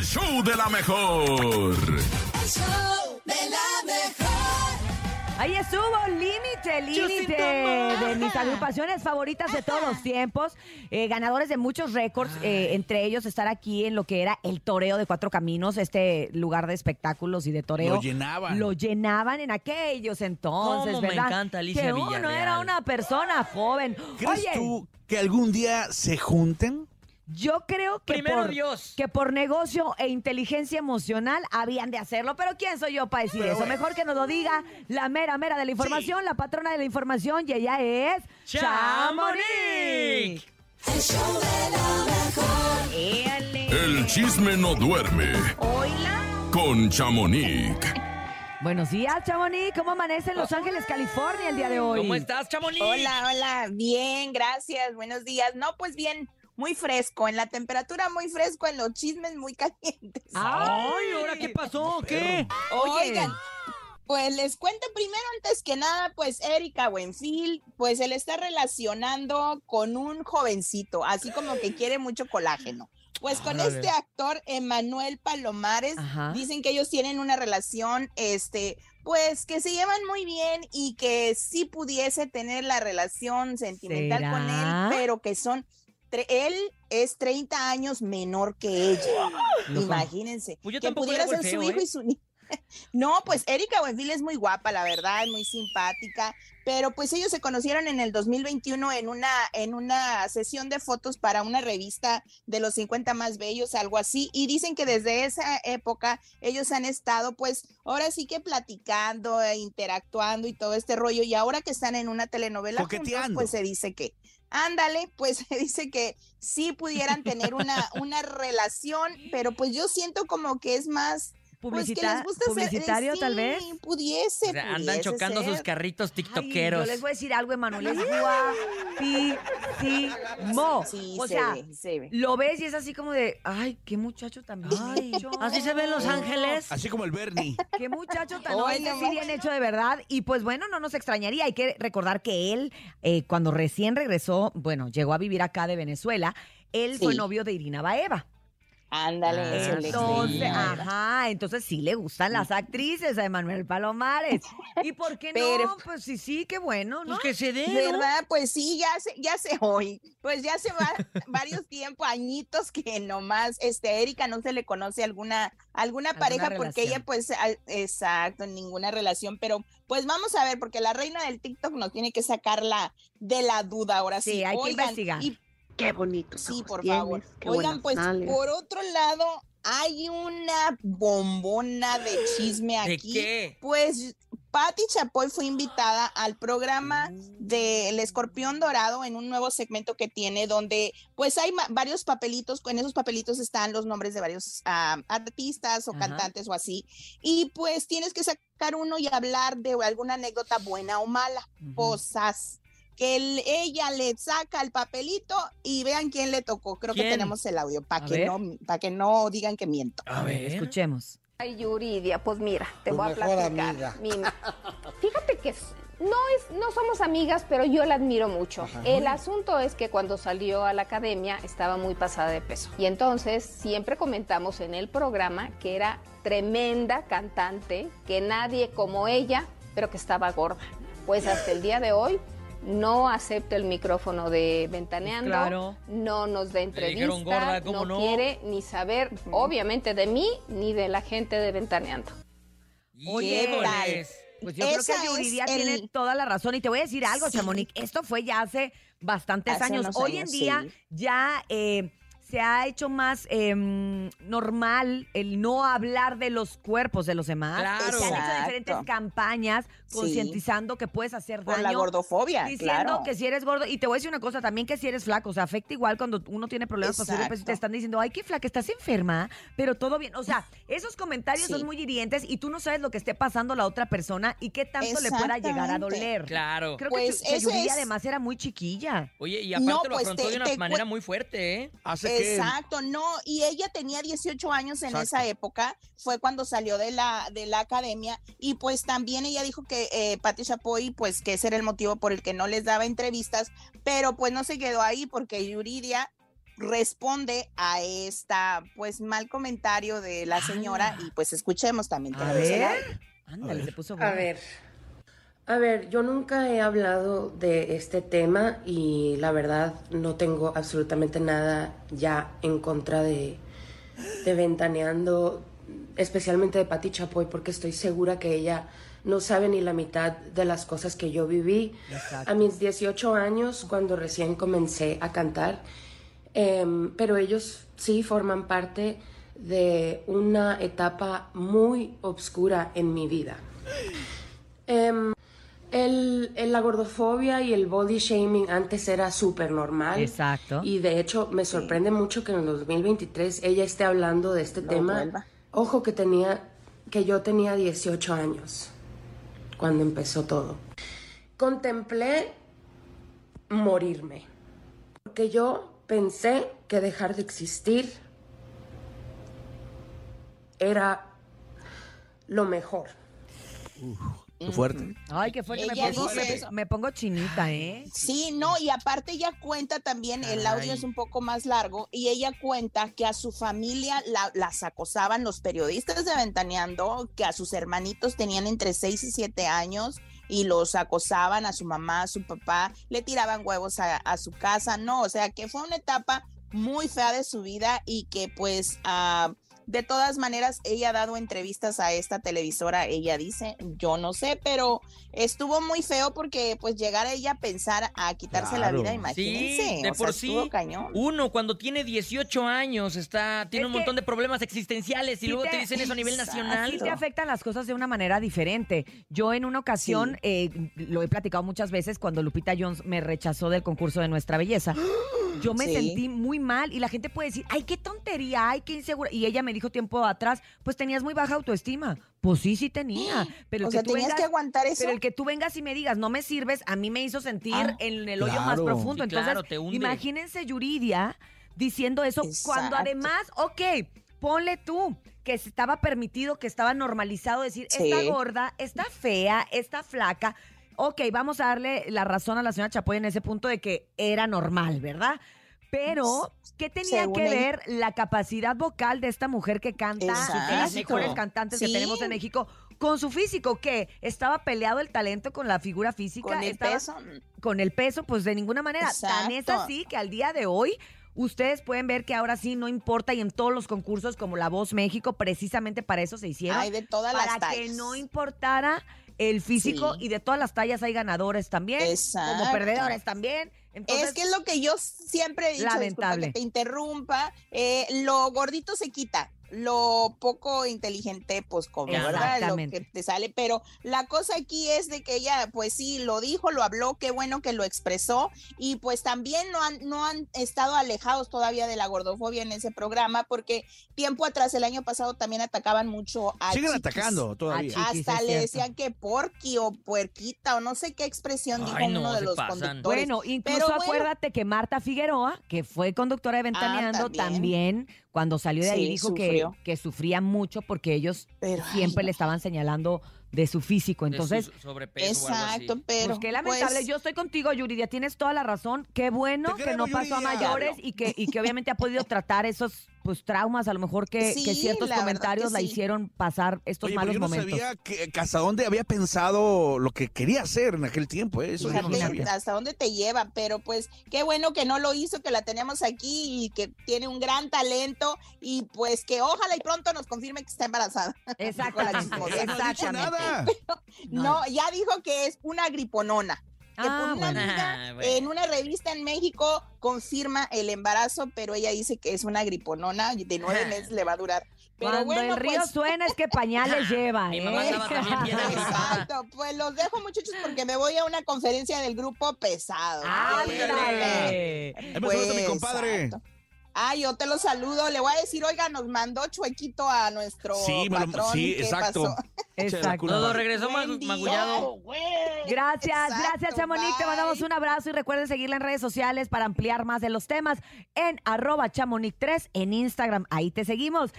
el show de la mejor. El show de la mejor. Ahí estuvo Límite, Límite, de mis agrupaciones favoritas de todos los tiempos, eh, ganadores de muchos récords, eh, entre ellos estar aquí en lo que era el Toreo de Cuatro Caminos, este lugar de espectáculos y de toreo. Lo llenaban. Lo llenaban en aquellos entonces, Cómo me ¿verdad? encanta Alicia Que uno Villarreal. era una persona joven. ¿Crees Oye, tú que algún día se junten? Yo creo que Primero por, Dios. que por negocio e inteligencia emocional habían de hacerlo, pero ¿quién soy yo para decir eso? Mejor que nos lo diga la mera mera de la información, la patrona de la información, y ella es ¡Chamonix! El show de la mejor. El chisme no duerme Hola. con Chamonix. Buenos días, Chamonix. ¿Cómo amanece en Los Ángeles, California el día de hoy? ¿Cómo estás, Chamonix? Hola, hola, bien, gracias, buenos días. No, pues bien, muy fresco, en la temperatura muy fresco, en los chismes muy calientes. Ay, ¿ahora qué pasó? ¿Qué? Oye. Oigan, pues les cuento primero, antes que nada, pues Erika Buenfil, pues se le está relacionando con un jovencito, así como que quiere mucho colágeno. Pues con Órale. este actor, Emanuel Palomares, Ajá. dicen que ellos tienen una relación, este, pues que se llevan muy bien y que sí pudiese tener la relación sentimental con él, pero que son, él es 30 años menor que ella. Imagínense. Pues yo que pudiera ser su feo, hijo ¿eh? y su nieta. No, pues Erika Buenfil es muy guapa, la verdad, es muy simpática, pero pues ellos se conocieron en el 2021 en una en una sesión de fotos para una revista de los 50 más bellos, algo así, y dicen que desde esa época ellos han estado pues ahora sí que platicando, e interactuando y todo este rollo, y ahora que están en una telenovela juntos, pues se dice que Ándale, pues se dice que sí pudieran tener una, una relación, pero pues yo siento como que es más Publicita- gusta ser- eh, publicitario, tal sí, vez. Pudiese. O sea, andan pudiese chocando sus carritos Ay, tiktokeros. yo les voy a decir algo, Emanuel. Es guapísimo. Sí, o se sea, ve, se ve. lo ves y es así como de, ay, qué muchacho tan Ay. ¿así se ven Los Ángeles? Así como el Bernie. Qué muchacho tan ese no sí bien hecho de verdad. Y pues bueno, no nos extrañaría. Hay que recordar que él, eh, cuando recién regresó, bueno, llegó a vivir acá de Venezuela, él fue novio de Irina Baeva. Ándale, Ah, eso Entonces, ajá, entonces sí le gustan las actrices a Emanuel Palomares. ¿Y por qué no? Pero- Pues sí, sí, qué bueno, ¿no? Pues que se dé, ¿no? ¿Verdad? Pues sí, ya se, ya se hoy. Pues ya se va varios tiempos, añitos que nomás, este, Erika no se le conoce alguna, alguna Alguna pareja porque ella, pues, al- exacto, ninguna relación, pero pues vamos a ver, porque la reina del TikTok nos tiene que sacarla de la duda ahora sí. Sí, hay que Oigan, investigar. y Qué bonito. Sí, por favor. Oigan, pues por otro lado, hay una bombona de chisme ¿De aquí. qué? Pues Patti Chapoy fue invitada al programa Mm. del Escorpión Dorado en un nuevo segmento que tiene donde pues hay varios papelitos, en esos papelitos están los nombres de varios ah, artistas o Ajá. cantantes o así. Y pues tienes que sacar uno y hablar de alguna anécdota buena o mala. Ujú. Cosas que el- ella le saca el papelito y vean quién le tocó. Creo que tenemos el audio para que no para que no digan que miento. A ver. Escuchemos. Ay, Yuridia, pues mira, te Tu voy a platicar. amiga. Mi- Fíjate que no es, no somos amigas, pero yo la admiro mucho. El asunto es que cuando salió a la academia estaba muy pasada de peso. Y entonces siempre comentamos en el programa que era tremenda cantante, que nadie como ella, pero que estaba gorda. Pues hasta el día de hoy no acepta el micrófono de Ventaneando, claro. no nos da entrevista, dijeron gorda, ¿cómo no? quiere ni saber, obviamente, de mí ni de la gente de Ventaneando. Oye, Híjoles. Pues yo creo que Yuridia el- tiene toda la razón. Y te voy a decir algo, Sí. Chamonix. Esto fue ya hace bastantes Hace años. Hoy años, en día sí. ya eh, se ha hecho más em, normal el no hablar de los cuerpos de los demás. Claro. Se han hecho Exacto. diferentes campañas Sí. concientizando que puedes hacer Por daño. la gordofobia, Diciendo claro. que si eres gordo, y te voy a decir una cosa también, que si eres flaco, o sea, afecta igual cuando uno tiene problemas para subir de peso y te Exacto. están diciendo, ay, qué flaca, estás enferma, pero todo bien. O sea, esos comentarios Sí. son muy hirientes y tú no sabes lo que esté pasando a la otra persona y qué tanto le pueda llegar a doler. Claro. Creo Pues que, eso Yuridia es- además era muy chiquilla. Oye, y aparte No, lo pues, afrontó te- de una te manera muy fuerte, ¿eh? Hace Exacto, no, y ella tenía 18 años en Exacto. esa época, fue cuando salió de la, de la academia, y pues también ella dijo que eh, Patti Chapoy, pues que ese era el motivo por el que no les daba entrevistas, pero pues no se quedó ahí porque Yuridia responde a esta pues mal comentario de la señora y pues escuchemos también. A ver. Ándale, se puso A ver, a ver, yo nunca he hablado de este tema y la verdad no tengo absolutamente nada ya en contra de, de Ventaneando, especialmente de Pati Chapoy, porque estoy segura que ella no sabe ni la mitad de las cosas que yo viví. A mis 18 años, cuando recién comencé a cantar, Em, pero ellos sí forman parte de una etapa muy oscura en mi vida. Em, el, el- la gordofobia y el body shaming antes era súper normal. Exacto. Y de hecho me sorprende mucho que en el 2023 ella esté hablando de este tema. vuelva. Ojo que tenía, que yo tenía 18 años cuando empezó todo. Contemplé morirme. Porque yo pensé que dejar de existir era lo mejor. Qué fuerte. Ay, qué fuerte. Me pongo, dice me- pongo chinita, ¿eh? Sí, no, y aparte ella cuenta también, el audio es un poco más largo, y ella cuenta que a su familia la- las acosaban los periodistas de Ventaneando, que a sus hermanitos tenían entre 6 y 7 años y los acosaban a su mamá, a su papá, le tiraban huevos a, a su casa, no, o sea que fue una etapa muy fea de su vida y que pues... ah, de todas maneras, ella ha dado entrevistas a esta televisora, ella dice, yo no sé, pero estuvo muy feo porque pues llegar a ella a pensar a quitarse la vida, imagínense. Sí, de o sea, por sí. cañón. Uno cuando tiene 18 años está tiene Es un que- montón de problemas existenciales y Sí luego te- te dicen eso a nivel Exacto. nacional. Sí te afectan las cosas de una manera diferente. Yo en una ocasión, eh, lo he platicado muchas veces, cuando Lupita Jones me rechazó del concurso de Nuestra Belleza, yo me Sí. sentí muy mal y la gente puede decir, ay, qué tontería, ay, qué insegura. Y ella me dijo tiempo atrás, pues tenías muy baja autoestima. Pues sí, sí tenía. Pero O el sea, que tú tenías vengas- que aguantar eso. Pero el que tú vengas y me digas, no me sirves, a mí me hizo sentir Ah, en el hoyo más profundo. Sí, Entonces, claro, te hunde. imagínense Yuridia diciendo eso cuando además, ok, ponle tú que estaba permitido, que estaba normalizado decir, Sí. está gorda, está fea, está flaca. Ok, vamos a darle la razón a la señora Chapoy en ese punto de que era normal, ¿verdad? Pero, ¿qué tenía Según que ver la capacidad vocal de esta mujer que canta, de las mejores cantantes que tenemos en México, con su físico? que ¿Estaba peleado el talento con la figura física? Con el ¿Estaba- peso. con el peso, pues de ninguna manera. Tan es así que al día de hoy ustedes pueden ver que ahora sí no importa y en todos los concursos como La Voz México, precisamente para eso se hicieron. Hay de todas para las que no importara el físico Sí. y de todas las tallas hay ganadores también, como Exacto. perdedores también. Entonces, es que es lo que yo siempre he dicho, Lamentable. que te interrumpa, eh, lo gordito se quita, lo poco inteligente, pues como, ¿verdad? Lo que te sale, pero la cosa aquí es de que ella, pues sí, lo dijo, lo habló, qué bueno que lo expresó, y pues también no han, no han estado alejados todavía de la gordofobia en ese programa, porque tiempo atrás, el año pasado, también atacaban mucho a Siguen chiquis. atacando todavía. Ah, Chiquis, Hasta le cierto. decían que porqui o puerquita o no sé qué expresión dijo no, uno de los pasan. conductores. Bueno, incluso Pero bueno. acuérdate que Marta Figueroa, que fue conductora de Ventaneando, también. también. Cuando salió de ahí Sí, dijo que, que sufría mucho porque ellos Pero, siempre le estaban señalando de su físico. de su Entonces, sobrepeso o algo así. Exacto, pero pues qué lamentable. pues, Yo estoy contigo, Yuridia. Tienes toda la razón. Qué bueno que no pasó a mayores y que, y que obviamente ha podido tratar esos pues traumas, a lo mejor que, ciertos la comentarios que la hicieron pasar estos Oye, pero malos yo no momentos. sabía que, que hasta dónde había pensado lo que quería hacer en aquel tiempo. ¿eh? Eso yo no Fíjate sabía. hasta dónde te lleva, pero pues qué bueno que no lo hizo, que la tenemos aquí y que tiene un gran talento y pues que ojalá y pronto nos confirme que está embarazada. Exactamente. No, ya dijo que es una griponona. Que Ah, por una bueno. amiga Ah, bueno. en una revista en México confirma el embarazo, pero ella dice que es una griponona y de nueve meses le va a durar. Pero Cuando bueno, el río pues, suena es que pañales lleva. Mi ¿eh? mamá también bien. Exacto, pues los dejo muchachos porque me voy a una conferencia del grupo pesado. ¡Ándale! Saluda mi compadre. exacto. Ah, yo te lo saludo. Le voy a decir, oiga, nos mandó chuequito a nuestro Sí, patrón. sí, ¿Qué exacto. pasó? Exacto. Todo regresó magullado. Gracias, Exacto, gracias Chamonix. Te mandamos un abrazo y recuerden seguirla en redes sociales para ampliar más de los temas en arroba chamonix3 en Instagram. Ahí te seguimos.